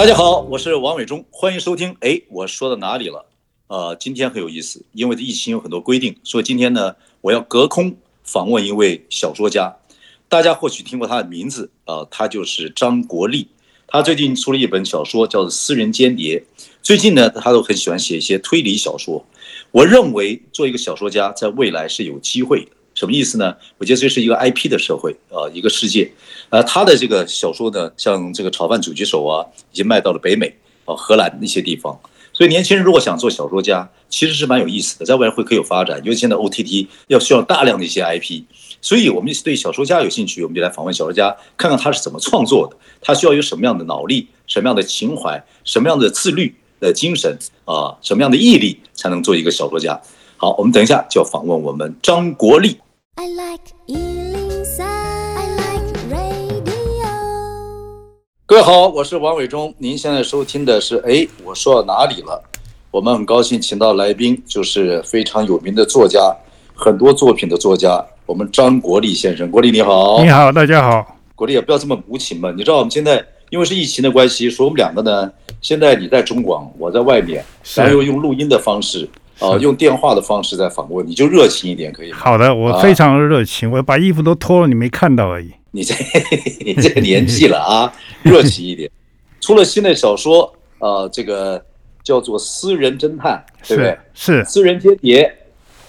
大家好，我是王伟忠，欢迎收听。哎，我说到哪里了？呃，今天很有意思，因为疫情有很多规定，所以今天呢，我要隔空访问一位小说家。大家或许听过他的名字啊、呃，他就是张国立。他最近出了一本小说，叫做《私人间谍》。最近呢，他都很喜欢写一些推理小说。我认为做一个小说家，在未来是有机会的。什么意思呢？我觉得这是一个 IP 的社会啊，一个世界。呃，他的这个小说呢，像这个《炒饭狙击手》啊，已经卖到了北美啊、荷兰那些地方。所以年轻人如果想做小说家，其实是蛮有意思的，在未来会可以有发展。尤其现在 OTT 要需要大量的一些 IP，所以我们对小说家有兴趣，我们就来访问小说家，看看他是怎么创作的，他需要有什么样的脑力、什么样的情怀、什么样的自律的精神啊，什么样的毅力，才能做一个小说家。好，我们等一下就要访问我们张国立。I like 103. I like radio. 各位好，我是王伟忠。您现在收听的是哎，我说到哪里了？我们很高兴请到来宾，就是非常有名的作家，很多作品的作家，我们张国立先生。国立你好，你好，大家好。国立也不要这么无情嘛。你知道我们现在因为是疫情的关系，所以我们两个呢，现在你在中广，我在外面，然后又用录音的方式啊、呃，用电话的方式在访问，你就热情一点可以吗？好的，我非常热情，啊、我把衣服都脱了，你没看到而已。你这 你这个年纪了啊，热情一点。出了新的小说，呃，这个叫做《私人侦探》，对不对？是。私人间谍。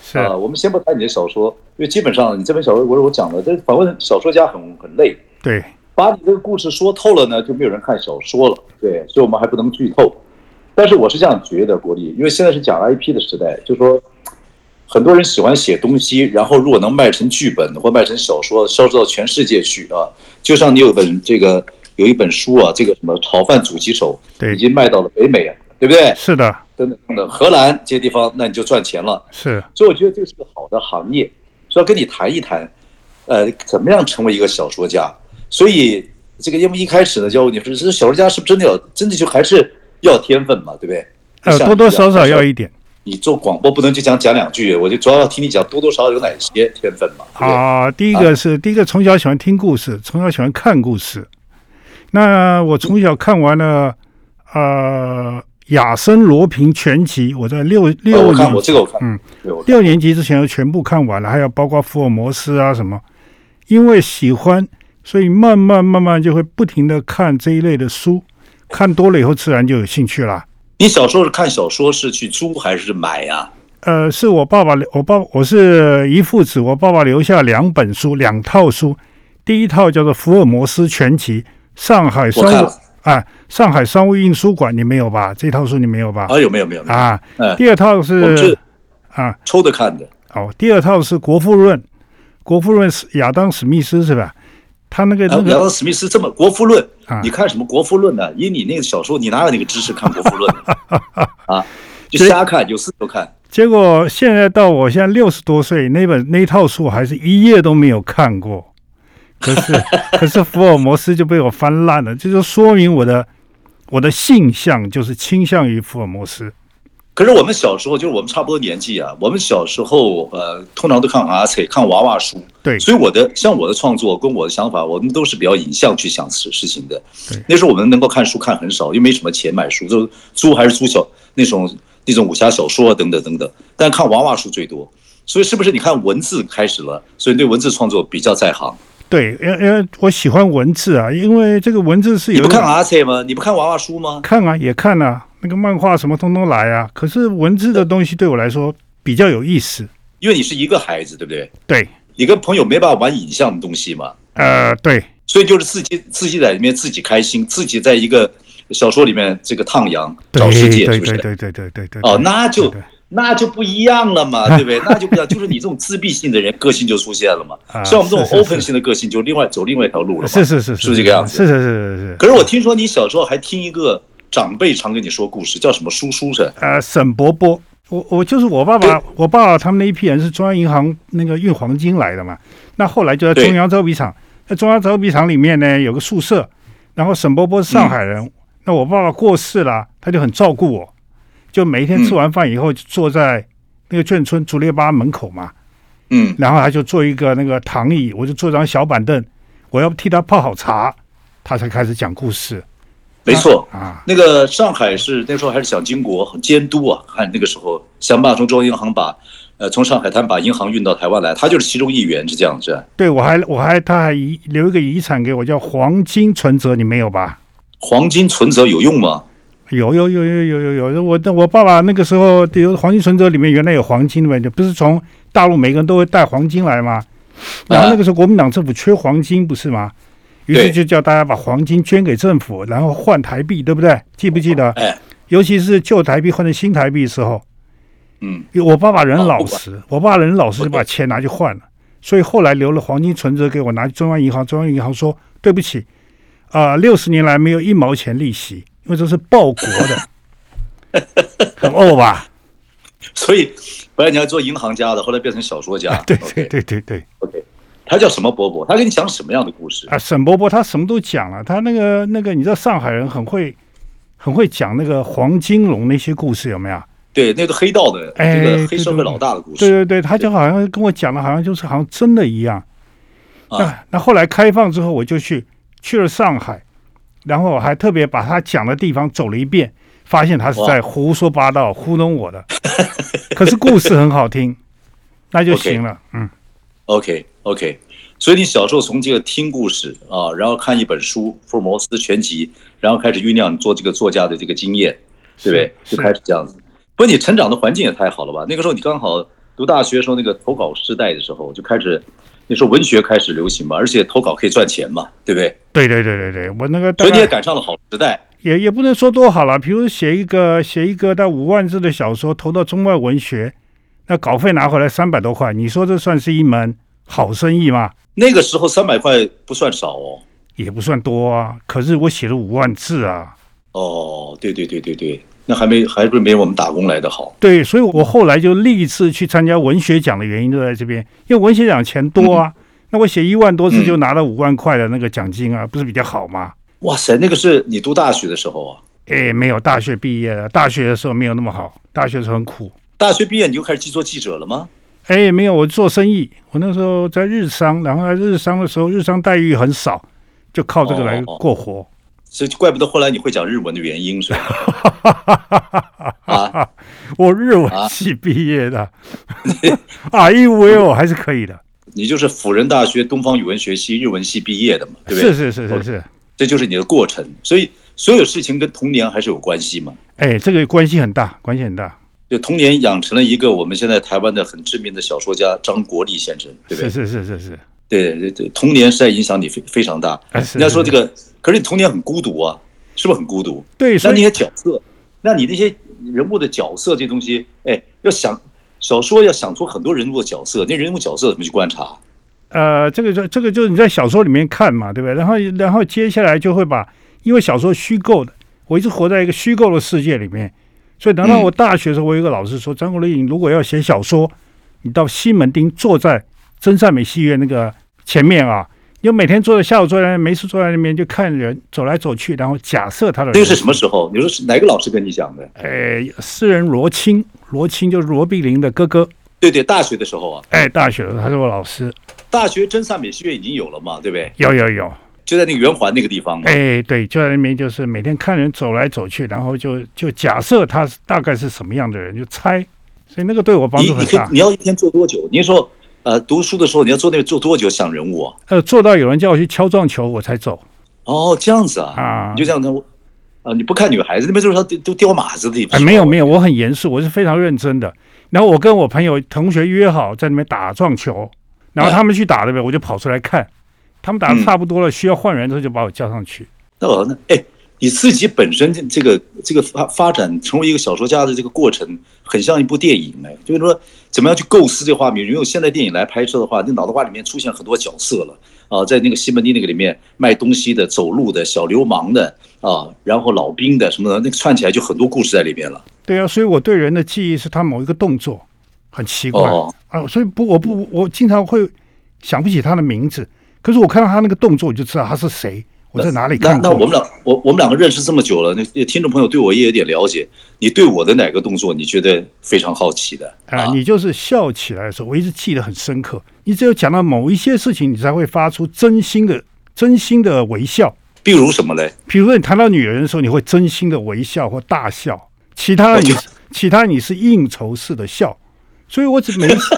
是。呃，我们先不谈你的小说，因为基本上你这本小说，我我讲了，这访问小说家很很累。对。把你这个故事说透了呢，就没有人看小说了。对，所以我们还不能剧透。但是我是这样觉得，国立，因为现在是讲 IP 的时代，就是说。很多人喜欢写东西，然后如果能卖成剧本或卖成小说，销售到全世界去啊，就像你有本这个有一本书啊，这个什么炒饭狙击手，对，已经卖到了北美，对不对？是的，等等等等，荷兰这些地方，那你就赚钱了。是，所以我觉得这是个好的行业，所以要跟你谈一谈，呃，怎么样成为一个小说家？所以这个因为一开始呢，教你说，这小说家是不是真的要真的就还是要天分嘛，对不对？呃，多多少少要一点。你做广播不能就讲讲两句，我就主要要听你讲多多少少有哪些天分嘛。啊，第一个是、啊、第一个从小喜欢听故事，从小喜欢看故事。那我从小看完了呃亚森罗平全集，我在六六年，我这个我看，嗯，六年级之前全部看完了，还有包括福尔摩斯啊什么。因为喜欢，所以慢慢慢慢就会不停的看这一类的书，看多了以后自然就有兴趣了。你小时候是看小说是去租还是买呀？呃，是我爸爸，我爸我是一父子，我爸爸留下两本书，两套书。第一套叫做《福尔摩斯全集》，上海商务啊，上海商务印书馆，你没有吧？这套书你没有吧？啊，有没有没有啊？第二套是啊，抽着看的。哦，第二套是《国富论》，《国富论》是亚当史密斯是吧？他那个那个，亚当史密斯这么《国富论》啊，你看什么《国富论》呢？以你那个小时候，你哪有那个知识看《国富论》啊？就瞎看，有事就看。结果现在到我现在六十多岁，那本那套书还是一页都没有看过。可是 可是福尔摩斯就被我翻烂了，这就说明我的我的性向就是倾向于福尔摩斯。可是我们小时候，就是我们差不多年纪啊。我们小时候，呃，通常都看阿彩，看娃娃书。对，所以我的像我的创作跟我的想法，我们都是比较影像去想事事情的。对，那时候我们能够看书看很少，又没什么钱买书，就租还是租小那种那种武侠小说等等等等。但看娃娃书最多，所以是不是你看文字开始了？所以对文字创作比较在行。对，因因为我喜欢文字啊，因为这个文字是有。你不看阿彩吗？你不看娃娃书吗？看啊，也看啊。那个漫画什么通通来啊！可是文字的东西对我来说比较有意思，因为你是一个孩子，对不对？对，你跟朋友没办法玩影像的东西嘛。呃，对，所以就是自己自己在里面自己开心，自己在一个小说里面这个徜徉找世界，是不是？对对对对对对。哦，那就那就不一样了嘛，对不对？那就不一样，就是你这种自闭性的人，个性就出现了嘛。像我们这种 open 性的个性，就另外走另外一条路了嘛。是是是，是这个样子。是是是是是。可是我听说你小时候还听一个。长辈常跟你说故事，叫什么叔叔是？呃，沈伯伯，我我就是我爸爸，我爸爸他们那一批人是中央银行那个运黄金来的嘛。那后来就在中央造币厂，在中央造币厂里面呢有个宿舍，然后沈伯伯是上海人，嗯、那我爸爸过世了，他就很照顾我，就每一天吃完饭以后就坐在那个眷村竹列巴门口嘛。嗯，然后他就坐一个那个躺椅，我就坐张小板凳，我要替他泡好茶，他才开始讲故事。没错啊，那个上海是那时候还是蒋经国很监督啊，看那个时候想办法从中央银行把呃从上海滩把银行运到台湾来，他就是其中一员，是这样子。对，我还我还他还遗留一个遗产给我，叫黄金存折，你没有吧？黄金存折有用吗？有有有有有有有，我我爸爸那个时候有黄金存折里面原来有黄金的嘛，就不是从。大陆每个人都会带黄金来吗，然后那个时候国民党政府缺黄金不是吗？于是就叫大家把黄金捐给政府，然后换台币，对不对？记不记得？哎尤其是旧台币换成新台币的时候，嗯，我爸爸人老实，我爸爸人老实就把钱拿去换了，所以后来留了黄金存折给我，拿去中央银行，中央银行说对不起，啊，六十年来没有一毛钱利息，因为这是报国的，很 傲吧？所以。本来你要做银行家的，后来变成小说家。对对对对对。OK，他叫什么伯伯？他给你讲什么样的故事啊？沈伯伯他什么都讲了。他那个那个，你知道上海人很会很会讲那个黄金龙那些故事有没有？对，那个黑道的，哎，这个黑社会老大的故事。对对对，他就好像跟我讲的，好像就是好像真的一样。啊，那那后来开放之后，我就去去了上海，然后我还特别把他讲的地方走了一遍。发现他是在胡说八道，糊弄我的。可是故事很好听，那就 行了。嗯，OK OK。所以你小时候从这个听故事啊，然后看一本书《福尔摩斯全集》，然后开始酝酿做这个作家的这个经验，对不对？就开始这样子。不过你成长的环境也太好了吧？那个时候你刚好读大学的时候，那个投稿时代的时候就开始，那时候文学开始流行嘛，而且投稿可以赚钱嘛，对不对？对对对对对，我那个，所以你也赶上了好时代。也也不能说多好了，比如写一个写一个到五万字的小说，投到中外文学，那稿费拿回来三百多块，你说这算是一门好生意吗？那个时候三百块不算少哦，也不算多啊。可是我写了五万字啊。哦，对对对对对，那还没还不是没我们打工来的好。对，所以我后来就历次去参加文学奖的原因就在这边，因为文学奖钱多啊。嗯、那我写一万多字就拿了五万块的那个奖金啊，嗯、不是比较好吗？哇塞，那个是你读大学的时候啊？哎，没有，大学毕业了。大学的时候没有那么好，大学的时候很苦。大学毕业你就开始去做记者了吗？哎，没有，我做生意。我那时候在日商，然后在日商的时候，日商待遇很少，就靠这个来过活。哦哦、所以怪不得后来你会讲日文的原因是吧？啊，我日文系毕业的，啊，一五 L 还是可以的。你就是辅仁大学东方语文学系日文系毕业的嘛，对不对？是是是是是，这就是你的过程。所以所有事情跟童年还是有关系嘛？哎，这个关系很大，关系很大。就童年养成了一个我们现在台湾的很知名的小说家张国立先生，对不对？是是是是是，对对对，童年实在影响你非非常大。人家说这个，可是你童年很孤独啊，是不是很孤独？对，那那些角色，那你那些人物的角色这东西，哎，要想。小说要想出很多人物的角色，那人物角色怎么去观察？呃，这个就这个就是你在小说里面看嘛，对不对？然后然后接下来就会把，因为小说虚构的，我一直活在一个虚构的世界里面，所以等到我大学的时候，我有一个老师说，张国立，你如果要写小说，你到西门町坐在真善美戏院那个前面啊。就每天坐在下午坐在没事坐在那边就看人走来走去，然后假设他的。这个是什么时候？你说是哪个老师跟你讲的？哎，诗人罗青，罗青就是罗碧玲的哥哥。对对，大学的时候啊。哎，大学的时候他是我老师。大学真善美戏院已经有了嘛？对不对？有有有，就在那个圆环那个地方嘛。哎，对，就在那边，就是每天看人走来走去，然后就就假设他大概是什么样的人，就猜。所以那个对我帮助很大。你，你要一天做多久？你说。呃，读书的时候你要坐那个坐多久想人物啊？呃，做到有人叫我去敲撞球我才走。哦，这样子啊？啊，你就这样子。啊，你不看女孩子那边就是他都掉马子的地方。哎，没有没有，我很严肃，我是非常认真的。然后我跟我朋友同学约好在那边打撞球，然后他们去打对不对？我就跑出来看，他们打的差不多了，需要换人的时候就把我叫上去。哦，那哎。你自己本身这个这个发发展成为一个小说家的这个过程，很像一部电影哎，就是说怎么样去构思这个画面。如果现在电影来拍摄的话，那脑袋瓜里面出现很多角色了，啊，在那个西门町那个里面卖东西的、走路的、小流氓的啊，然后老兵的什么的，那个串起来就很多故事在里面了。对啊，所以我对人的记忆是他某一个动作，很奇怪、哦、啊，所以不，我不，我经常会想不起他的名字，可是我看到他那个动作，我就知道他是谁。我在哪里看过？那，那我们俩，我我们两个认识这么久了，那听众朋友对我也有点了解。你对我的哪个动作你觉得非常好奇的？啊，你就是笑起来的时候，我一直记得很深刻。你只有讲到某一些事情，你才会发出真心的、真心的微笑。比如什么嘞？比如说你谈到女人的时候，你会真心的微笑或大笑。其他的你，其他你是应酬式的笑。所以我只每一次。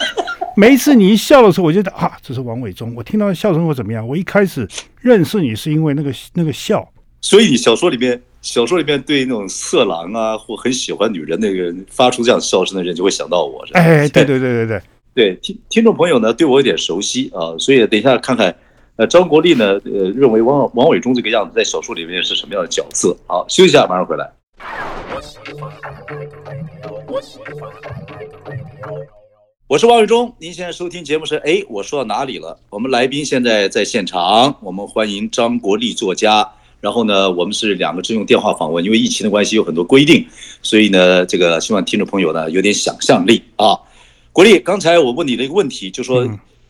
每一次你一笑的时候，我觉得啊，这是王伟忠。我听到笑声会怎么样？我一开始认识你是因为那个那个笑。所以你小说里面，小说里面对那种色狼啊，或很喜欢女人那个人发出这样笑声的人，就会想到我。哎，对对对对对对，听听众朋友呢对我有点熟悉啊，所以等一下看看，呃，张国立呢，呃，认为王王伟忠这个样子在小说里面是什么样的角色？好，休息一下，马上回来。我我是王伟忠，您现在收听节目是哎，我说到哪里了？我们来宾现在在现场，我们欢迎张国立作家。然后呢，我们是两个只用电话访问，因为疫情的关系有很多规定，所以呢，这个希望听众朋友呢有点想象力啊。国立，刚才我问你的一个问题，就说。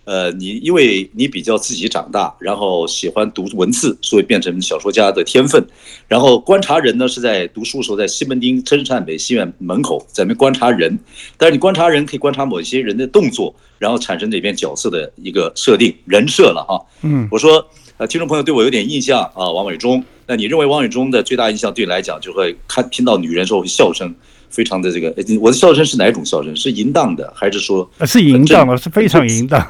嗯呃，你因为你比较自己长大，然后喜欢读文字，所以变成小说家的天分。然后观察人呢，是在读书的时候，在西门町真善美戏院门口在那观察人。但是你观察人可以观察某些人的动作，然后产生里边角色的一个设定人设了哈。嗯，我说呃，听众朋友对我有点印象啊，王伟忠。那你认为王伟忠的最大印象对你来讲，就会看听到女人时候笑声。非常的这个，我的笑声是哪种笑声？是淫荡的，还是说？是淫荡的，是非常淫荡。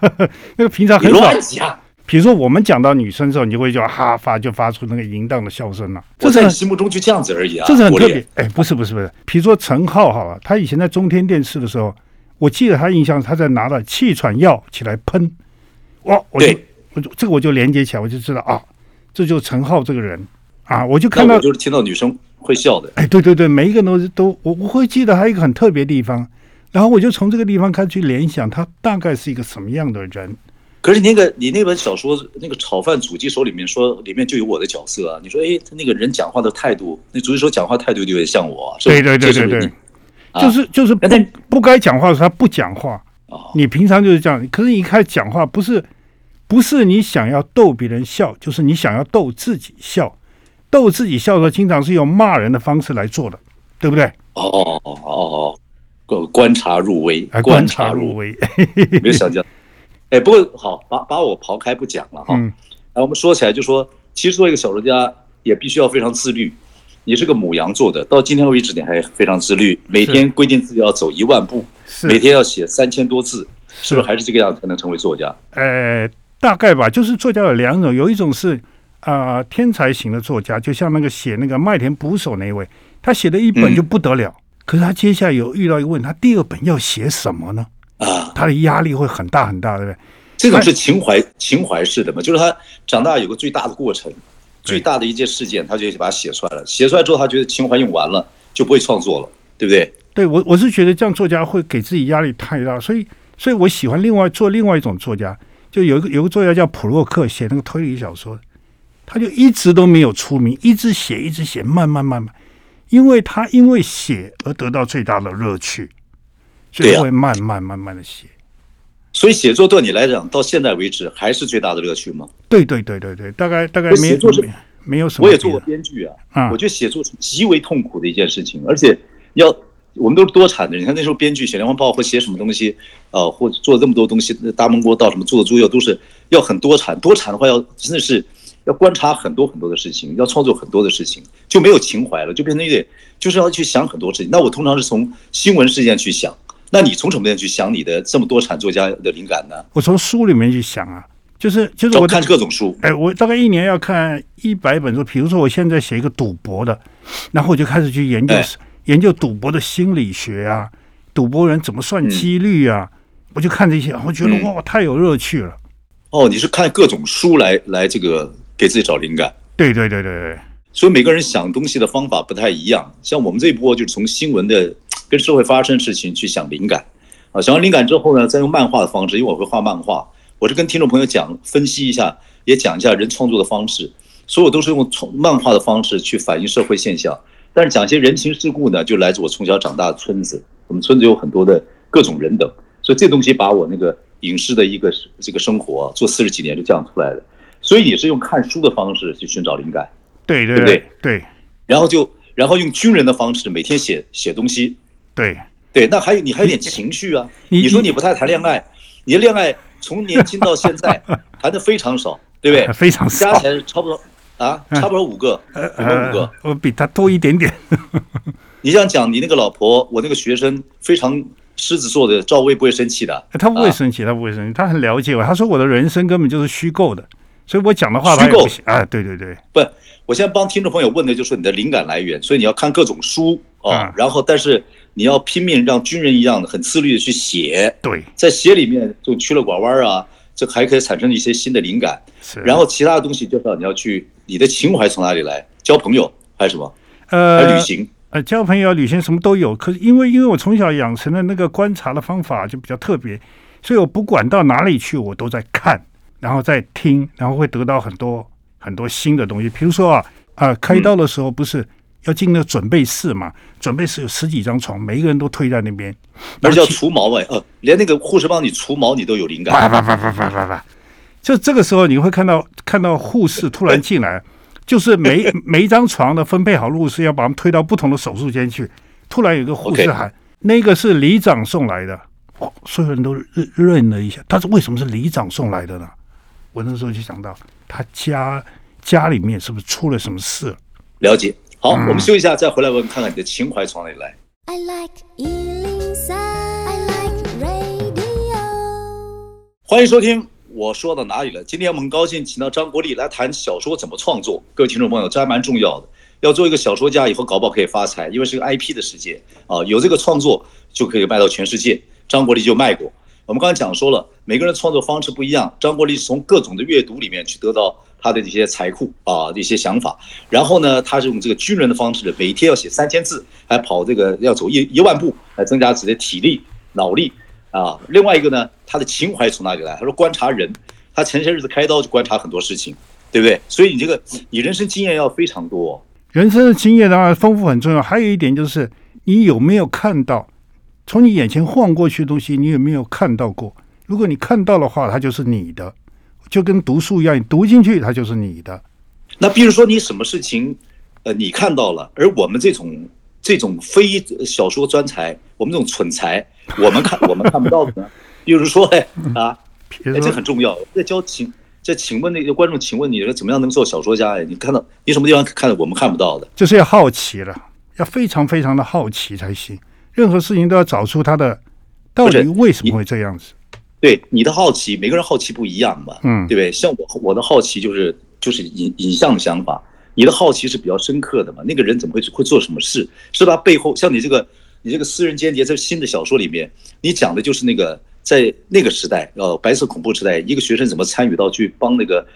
那个平常很少。比如说我们讲到女生的时候，你就会就哈发，就发出那个淫荡的笑声了。这在你心目中就这样子而已啊。这是很特别。哎，不是不是不是。比如说陈浩好了，他以前在中天电视的时候，我记得他印象他在拿了气喘药起来喷，哇，我就我就这个我就连接起来，我就知道啊，这就是陈浩这个人啊，我就看到就是听到女生。会笑的，哎，对对对，每一个都是都，我我会记得还有一个很特别的地方，然后我就从这个地方开始去联想，他大概是一个什么样的人。可是那个你那本小说那个炒饭主机手里面说，里面就有我的角色啊。你说，哎，他那个人讲话的态度，那主机手讲话态度就有点像我。对对对对对，就是就是不不该讲话的时候他不讲话。你平常就是这样，可是你一开始讲话不是不是你想要逗别人笑，就是你想要逗自己笑。逗自己笑的时候，经常是用骂人的方式来做的，对不对？哦哦哦哦，观察入微，观察入微，没有想象。哎，不过好，把把我刨开不讲了哈。嗯。哎，我们说起来就说，其实做一个小说家也必须要非常自律。你是个母羊座的，到今天为止你还非常自律，每天规定自己要走一万步，每天要写三千多字，是不是还是这个样子才能成为作家？呃，大概吧。就是作家有两种，有一种是。啊、呃，天才型的作家，就像那个写那个《麦田捕手》那一位，他写的一本就不得了。嗯、可是他接下来有遇到一个问题，他第二本要写什么呢？啊，他的压力会很大很大，对不对？这种是情怀情怀式的嘛？就是他长大有个最大的过程，最大的一件事件，他就把它写出来了。写出来之后，他觉得情怀用完了，就不会创作了，对不对？对，我我是觉得这样作家会给自己压力太大，所以所以我喜欢另外做另外一种作家，就有一个有个作家叫普洛克，写那个推理小说。他就一直都没有出名，一直写，一直写，慢慢慢慢，因为他因为写而得到最大的乐趣，所以会慢慢慢慢的写。所以写作对你来讲，到现在为止还是最大的乐趣吗？对对对对对，大概大概没写作是没有什么。我也做过编剧啊，啊，我觉得写作是极为痛苦的一件事情，而且要我们都是多产的，你看那时候编剧写连环报或写什么东西，呃，或者做这么多东西，大闷锅到什么做猪肉都是要很多产，多产的话要真的是。要观察很多很多的事情，要创作很多的事情，就没有情怀了，就变成一点，就是要去想很多事情。那我通常是从新闻事件去想，那你从什么样去想你的这么多产作家的灵感呢？我从书里面去想啊，就是就是我看各种书，哎，我大概一年要看一百本书。比如说我现在写一个赌博的，然后我就开始去研究、哎、研究赌博的心理学啊，赌博人怎么算几率啊，嗯、我就看这些，我觉得哇，太有乐趣了。哦，你是看各种书来来这个。给自己找灵感，对对对对对，所以每个人想东西的方法不太一样。像我们这一波就是从新闻的 跟社会发生的事情去想灵感，啊，想完灵感之后呢，再用漫画的方式，因为我会画漫画，我是跟听众朋友讲分析一下，也讲一下人创作的方式，所有都是用从漫画的方式去反映社会现象。但是讲一些人情世故呢，就来自我从小长大的村子。我们村子有很多的各种人等，所以这东西把我那个影视的一个这个生活做四十几年就这样出来的。所以也是用看书的方式去寻找灵感，对对对对对。然后就然后用军人的方式每天写写东西，对对。那还有你还有点情绪啊？你说你不太谈恋爱，你的恋爱从年轻到现在 谈的非常少，对不对？非常少，加起来差不多啊，差不多五个，呃五个。我比他多一点点。你这样讲你那个老婆，我那个学生非常狮子座的赵薇不会生气的，他不会生气，他不会生气，他很了解我。他说我的人生根本就是虚构的。所以我讲的话虚构啊，对对对，不，我现在帮听众朋友问的就是你的灵感来源，所以你要看各种书啊，然后但是你要拼命让军人一样的很自律的去写，对，在写里面就曲了拐弯啊，这还可以产生一些新的灵感，是，然后其他的东西就是你要去，你的情怀从哪里来？交朋友还是什么？呃，还旅行？呃，交朋友、旅行什么都有。可是因为因为我从小养成的那个观察的方法就比较特别，所以我不管到哪里去，我都在看。然后再听，然后会得到很多很多新的东西。比如说啊啊、呃，开刀的时候不是要进那个准备室嘛？准备室有十几张床，每一个人都推在那边，那叫除毛哎，呃，连那个护士帮你除毛，你都有灵感。啪啪啪啪啪啪啪，就这个时候你会看到看到护士突然进来，就是每 每一张床的分配好护士要把他们推到不同的手术间去。突然有个护士喊：“ okay. 那个是里长送来的。”哦，所有人都认认了一下，他是：“为什么是里长送来的呢？”我那时候就想到，他家家里面是不是出了什么事？了解。好，嗯、我们休息一下，再回来我们，看看你的情怀从哪里来。I like 103, I like radio。欢迎收听，我说到哪里了？今天我们很高兴请到张国立来谈小说怎么创作。各位听众朋友，这还蛮重要的。要做一个小说家，以后搞不好可以发财，因为是个 IP 的世界啊，有这个创作就可以卖到全世界。张国立就卖过。我们刚才讲说了，每个人创作方式不一样。张国立是从各种的阅读里面去得到他的这些财库啊，这些想法。然后呢，他是用这个军人的方式，每天要写三千字，还跑这个要走一一万步，来增加自己的体力、脑力啊。另外一个呢，他的情怀从哪里来？他说观察人，他前些日子开刀就观察很多事情，对不对？所以你这个你人生经验要非常多。人生的经验当然丰富很重要，还有一点就是你有没有看到。从你眼前晃过去的东西，你有没有看到过？如果你看到的话，它就是你的，就跟读书一样，你读进去，它就是你的。那比如说你什么事情，呃，你看到了，而我们这种这种非小说专才，我们这种蠢才，我们看我们看不到的呢？比如说，哎啊，哎，这很重要。在教请在请问那个观众，请问你怎么样能做小说家？哎，你看到你什么地方看到我们看不到的？就是要好奇了，要非常非常的好奇才行。任何事情都要找出他的到底为什么会这样子？对你的好奇，每个人好奇不一样嘛，嗯，对不对？像我我的好奇就是就是影影像的想法，你的好奇是比较深刻的嘛。那个人怎么会会做什么事？是他背后像你这个你这个私人间谍，在新的小说里面，你讲的就是那个在那个时代，呃，白色恐怖时代，一个学生怎么参与到去帮那个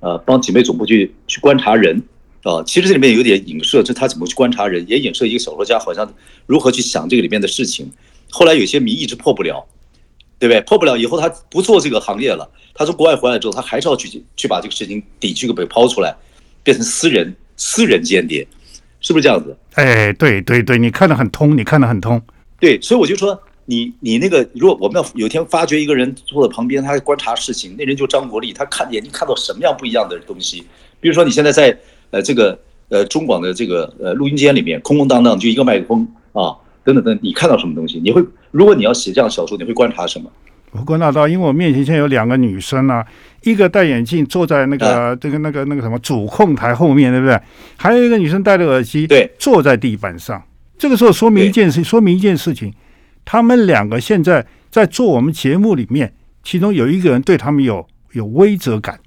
呃帮警备总部去去观察人。啊，其实这里面有点影射，就他怎么去观察人，也影射一个小说家好像如何去想这个里面的事情。后来有些谜一直破不了，对不对？破不了以后，他不做这个行业了。他从国外回来之后，他还是要去去把这个事情底去给被抛出来，变成私人私人间谍，是不是这样子？哎，对对对，你看得很通，你看得很通。对，所以我就说，你你那个，如果我们要有一天发掘一个人坐在旁边，他在观察事情，那人就张国立，他看眼睛看到什么样不一样的东西？比如说你现在在。呃，这个呃，中广的这个呃录音间里面空空荡荡，就一个麦克风啊，等等等，你看到什么东西？你会，如果你要写这样小说，你会观察什么？我观察到，因为我面前现在有两个女生啊，一个戴眼镜坐在那个、啊、这个那个那个什么主控台后面，对不对？还有一个女生戴着耳机，对，坐在地板上。这个时候说明一件事，说明一件事情，他们两个现在在做我们节目里面，其中有一个人对他们有有威责感，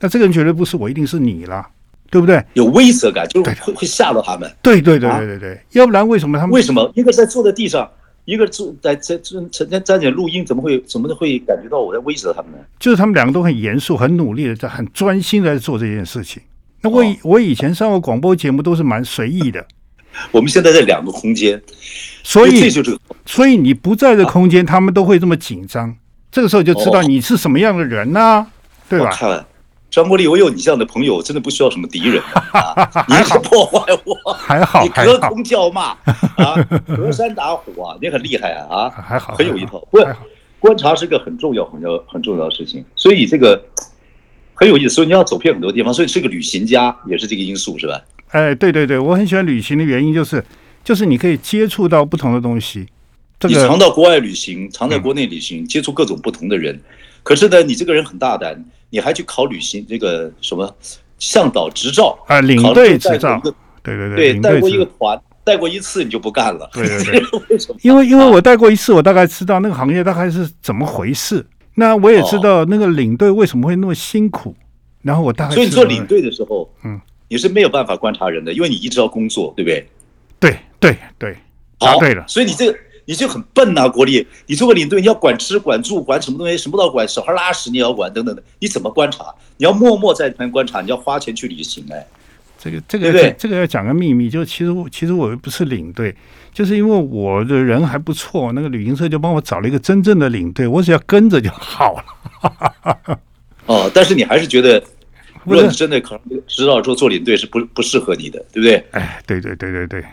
那这个人绝对不是我，一定是你了。对不对？有威慑感，就是会会吓到他们。对对对对对对，要不然为什么他们？为什么一个在坐在地上，一个坐在在在成天在那录音，怎么会怎么会感觉到我在威慑他们呢？就是他们两个都很严肃、很努力的在很专心的在做这件事情。那我以我以前上过广播节目都是蛮随意的。我们现在在两个空间，所以这就是所以你不在这空间，他们都会这么紧张。这个时候就知道你是什么样的人呐、啊，对吧？看张国立，我有你这样的朋友，真的不需要什么敌人、啊。你是破坏我，还好，你隔空叫骂啊，隔山打虎啊，你很厉害啊啊，还好，很有一套。不，观察是个很重要、很要、很重要的事情，所以这个很有意思。所以你要走遍很多地方，所以是个旅行家，也是这个因素，是吧？哎，对对对，我很喜欢旅行的原因就是，就是你可以接触到不同的东西。这个、你常到国外旅行，常在国内旅行，嗯、接触各种不同的人。可是呢，你这个人很大胆，你还去考旅行这个什么向导执照啊，领队执照。对对对，对，带过一个团，带过一次你就不干了。对对对，为什么？因为因为我带过一次，我大概知道那个行业大概是怎么回事。那我也知道那个领队为什么会那么辛苦。然后我大概所以你做领队的时候，嗯。你是没有办法观察人的，因为你一直要工作，对不对？对对对，答对了。所以你这个你就很笨呐、啊，国立。你做个领队，你要管吃管住管什么东西，什么都要管，小孩拉屎你也要管，等等的。你怎么观察？你要默默在旁边观察，你要花钱去旅行哎。这个这个对对这个要讲个秘密，就其实其实我又不是领队，就是因为我的人还不错，那个旅行社就帮我找了一个真正的领队，我只要跟着就好了。哦，但是你还是觉得。如果你真的可能知道说做领队是不不适合你的，对不对？哎，对对对对对，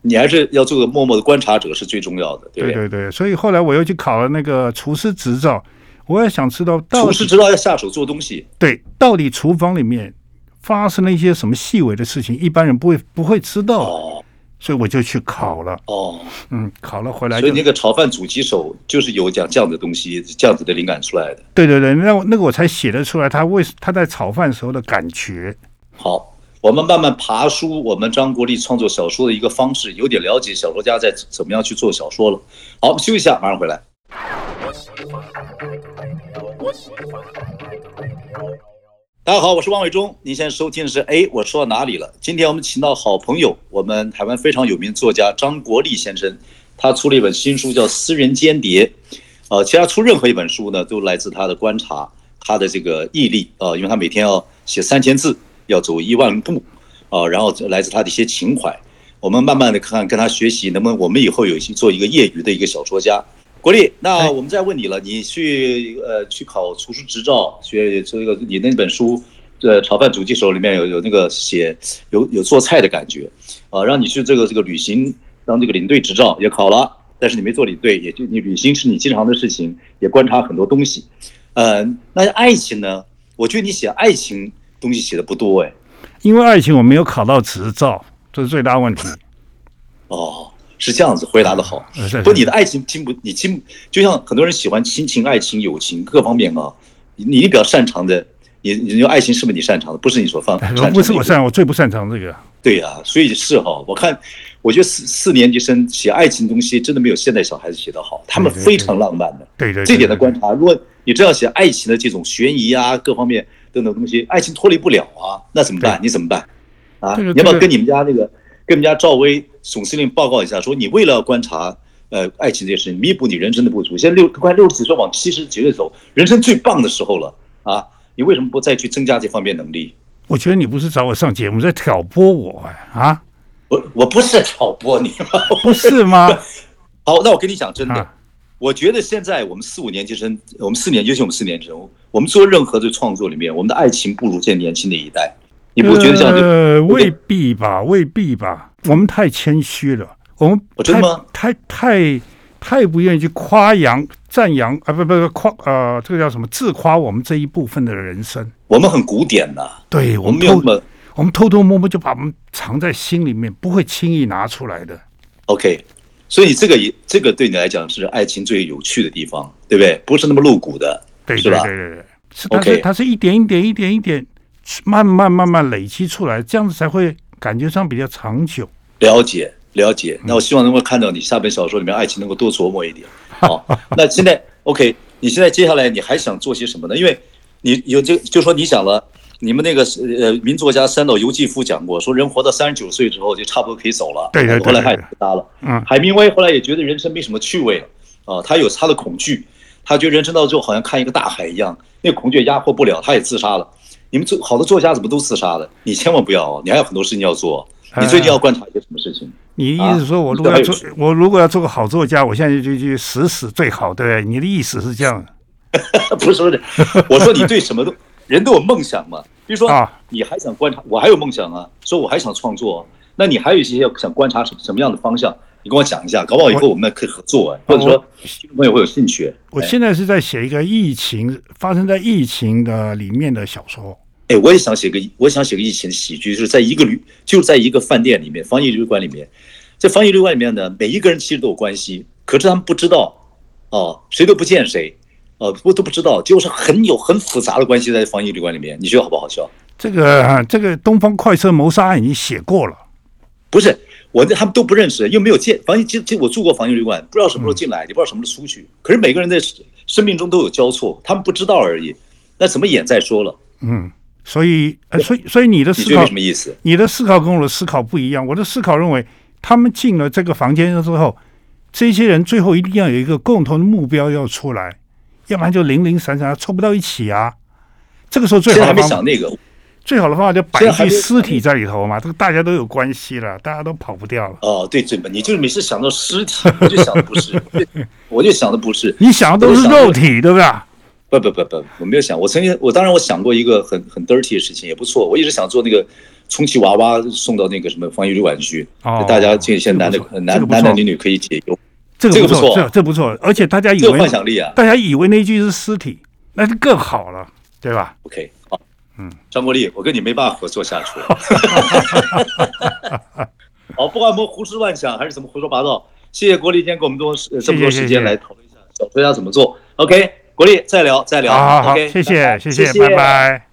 你还是要做个默默的观察者是最重要的，对不对？对对对，所以后来我又去考了那个厨师执照，我也想知道到厨师执照要下手做东西，对，到底厨房里面发生了一些什么细微的事情，一般人不会不会知道。哦所以我就去考了哦，嗯，考了回来。所以那个炒饭煮鸡手就是有讲这样的东西，这样子的灵感出来的。对对对，那那个我才写得出来，他为他在炒饭时候的感觉。好，我们慢慢爬书我们张国立创作小说的一个方式，有点了解小说家在怎么样去做小说了。好，我们休息一下，马上回来。大家好，我是王伟忠。您现在收听的是哎，我说到哪里了？今天我们请到好朋友，我们台湾非常有名作家张国立先生，他出了一本新书叫《私人间谍》。呃，其他出任何一本书呢，都来自他的观察，他的这个毅力啊、呃，因为他每天要写三千字，要走一万步啊、呃，然后来自他的一些情怀。我们慢慢的看，跟他学习，能不能我们以后有些做一个业余的一个小说家。国立，那我们再问你了，你去呃去考厨师执照，学这个你那本书，呃炒饭煮鸡手里面有有那个写有有做菜的感觉，啊，让你去这个这个旅行当这个领队执照也考了，但是你没做领队，也就你旅行是你经常的事情，也观察很多东西，呃，那爱情呢？我觉得你写爱情东西写的不多哎，因为爱情我没有考到执照，这是最大问题。哦。是这样子回答的好，不，你的爱情听不，你听，就像很多人喜欢亲情、爱情、友情各方面啊，你你比较擅长的，你你用爱情是不是你擅长的？不是你所放，不是我擅长，我最不擅长这个。对呀、啊，所以是哈，我看，我觉得四四年级生写爱情东西真的没有现在小孩子写的好，他们非常浪漫的。对对，这点的观察，如果你这样写爱情的这种悬疑啊，各方面等等东西，爱情脱离不了啊，那怎么办？你怎么办？啊，你要不要跟你们家那个？跟我们家赵薇总司令报告一下，说你为了观察，呃，爱情这些事情，弥补你人生的不足。现在六快六十几岁，往七十几岁走，人生最棒的时候了啊！你为什么不再去增加这方面能力？我觉得你不是找我上节目，在挑拨我啊！我我不是挑拨你吗？不是吗？好，那我跟你讲真的，啊、我觉得现在我们四五年级生，我们四年，尤其我们四年级生，我们做任何的创作里面，我们的爱情不如现在年轻的一代。你不觉得这样就？呃，未必吧，未必吧。我们太谦虚了，我们太太太太不愿意去夸扬、赞扬啊！不不不夸呃，这个叫什么？自夸我们这一部分的人生。我们很古典的，对我们偷我们偷偷摸摸就把我们藏在心里面，不会轻易拿出来的。OK，所以这个也这个对你来讲是爱情最有趣的地方，对不对？不是那么露骨的，对对对对对，是它是它是一点一点一点一点。慢慢慢慢累积出来，这样子才会感觉上比较长久。了解了解，那我希望能够看到你下本小说里面爱情能够多琢磨一点。好，那现在 OK，你现在接下来你还想做些什么呢？因为你有这就说你想了，你们那个呃名作家三岛由纪夫讲过，说人活到三十九岁之后就差不多可以走了。对对对。后来他也不搭了。嗯。海明威后来也觉得人生没什么趣味了啊，他有他的恐惧，他觉得人生到最后好像看一个大海一样，那个恐惧压迫不了，他也自杀了。你们做好的作家怎么都自杀了？你千万不要，你还有很多事情要做。你最近要观察一些什么事情？啊、你意思说我如果要做，我如果要做个好作家，我现在就去死死最好，对不对？你的意思是这样？不是不是，我说你对什么都人都有梦想嘛。比如说你还想观察，我还有梦想啊，说我还想创作，那你还有一些要想观察什么什么样的方向？你跟我讲一下，搞不好以后我们可以合作，啊或者说朋友会有兴趣。我现在是在写一个疫情发生在疫情的里面的小说。哎，我也想写个，我想写个疫情的喜剧，就是在一个旅，就在一个饭店里面，防疫旅馆里面，在防疫旅馆里面呢，每一个人其实都有关系，可是他们不知道，哦，谁都不见谁，哦，不都不知道，就是很有很复杂的关系在防疫旅馆里面，你觉得好不好笑？这个这个东方快车谋杀案已经写过了，不是。我他们都不认识，又没有见防疫，其实我住过防疫旅馆，不知道什么时候进来，也不知道什么时候出去。可是每个人在生命中都有交错，他们不知道而已。那怎么演再说了？嗯，所以，呃，所以，所以你的思考什么意思？你的思考跟我的思考不一样。我的思考认为，他们进了这个房间之后，这些人最后一定要有一个共同的目标要出来，要不然就零零散散，凑不到一起啊。这个时候最好的还没想那个。最好的方法就摆一具尸体在里头嘛，这个大家都有关系了，大家都跑不掉了。哦，对，对吧？你就是每次想到尸体，我就想的不是，我就想的不是，你想的都是肉体，对不对？不不不不，我没有想，我曾经，我当然我想过一个很很 dirty 的事情，也不错。我一直想做那个充气娃娃送到那个什么防疫旅馆去，哦、大家这些男的男男男女女可以解忧。这个不错，这这不错，而且大家以为幻想力啊，大家以为那句是尸体，那就更好了，对吧？OK，好。嗯，张国立，我跟你没办法合作下去了。好，不管我们胡思乱想还是怎么胡说八道，谢谢国立今天给我们多这么多时间来讨论一下小说家怎么做。OK，国立再聊再聊。好，好，OK，谢谢谢谢，拜拜。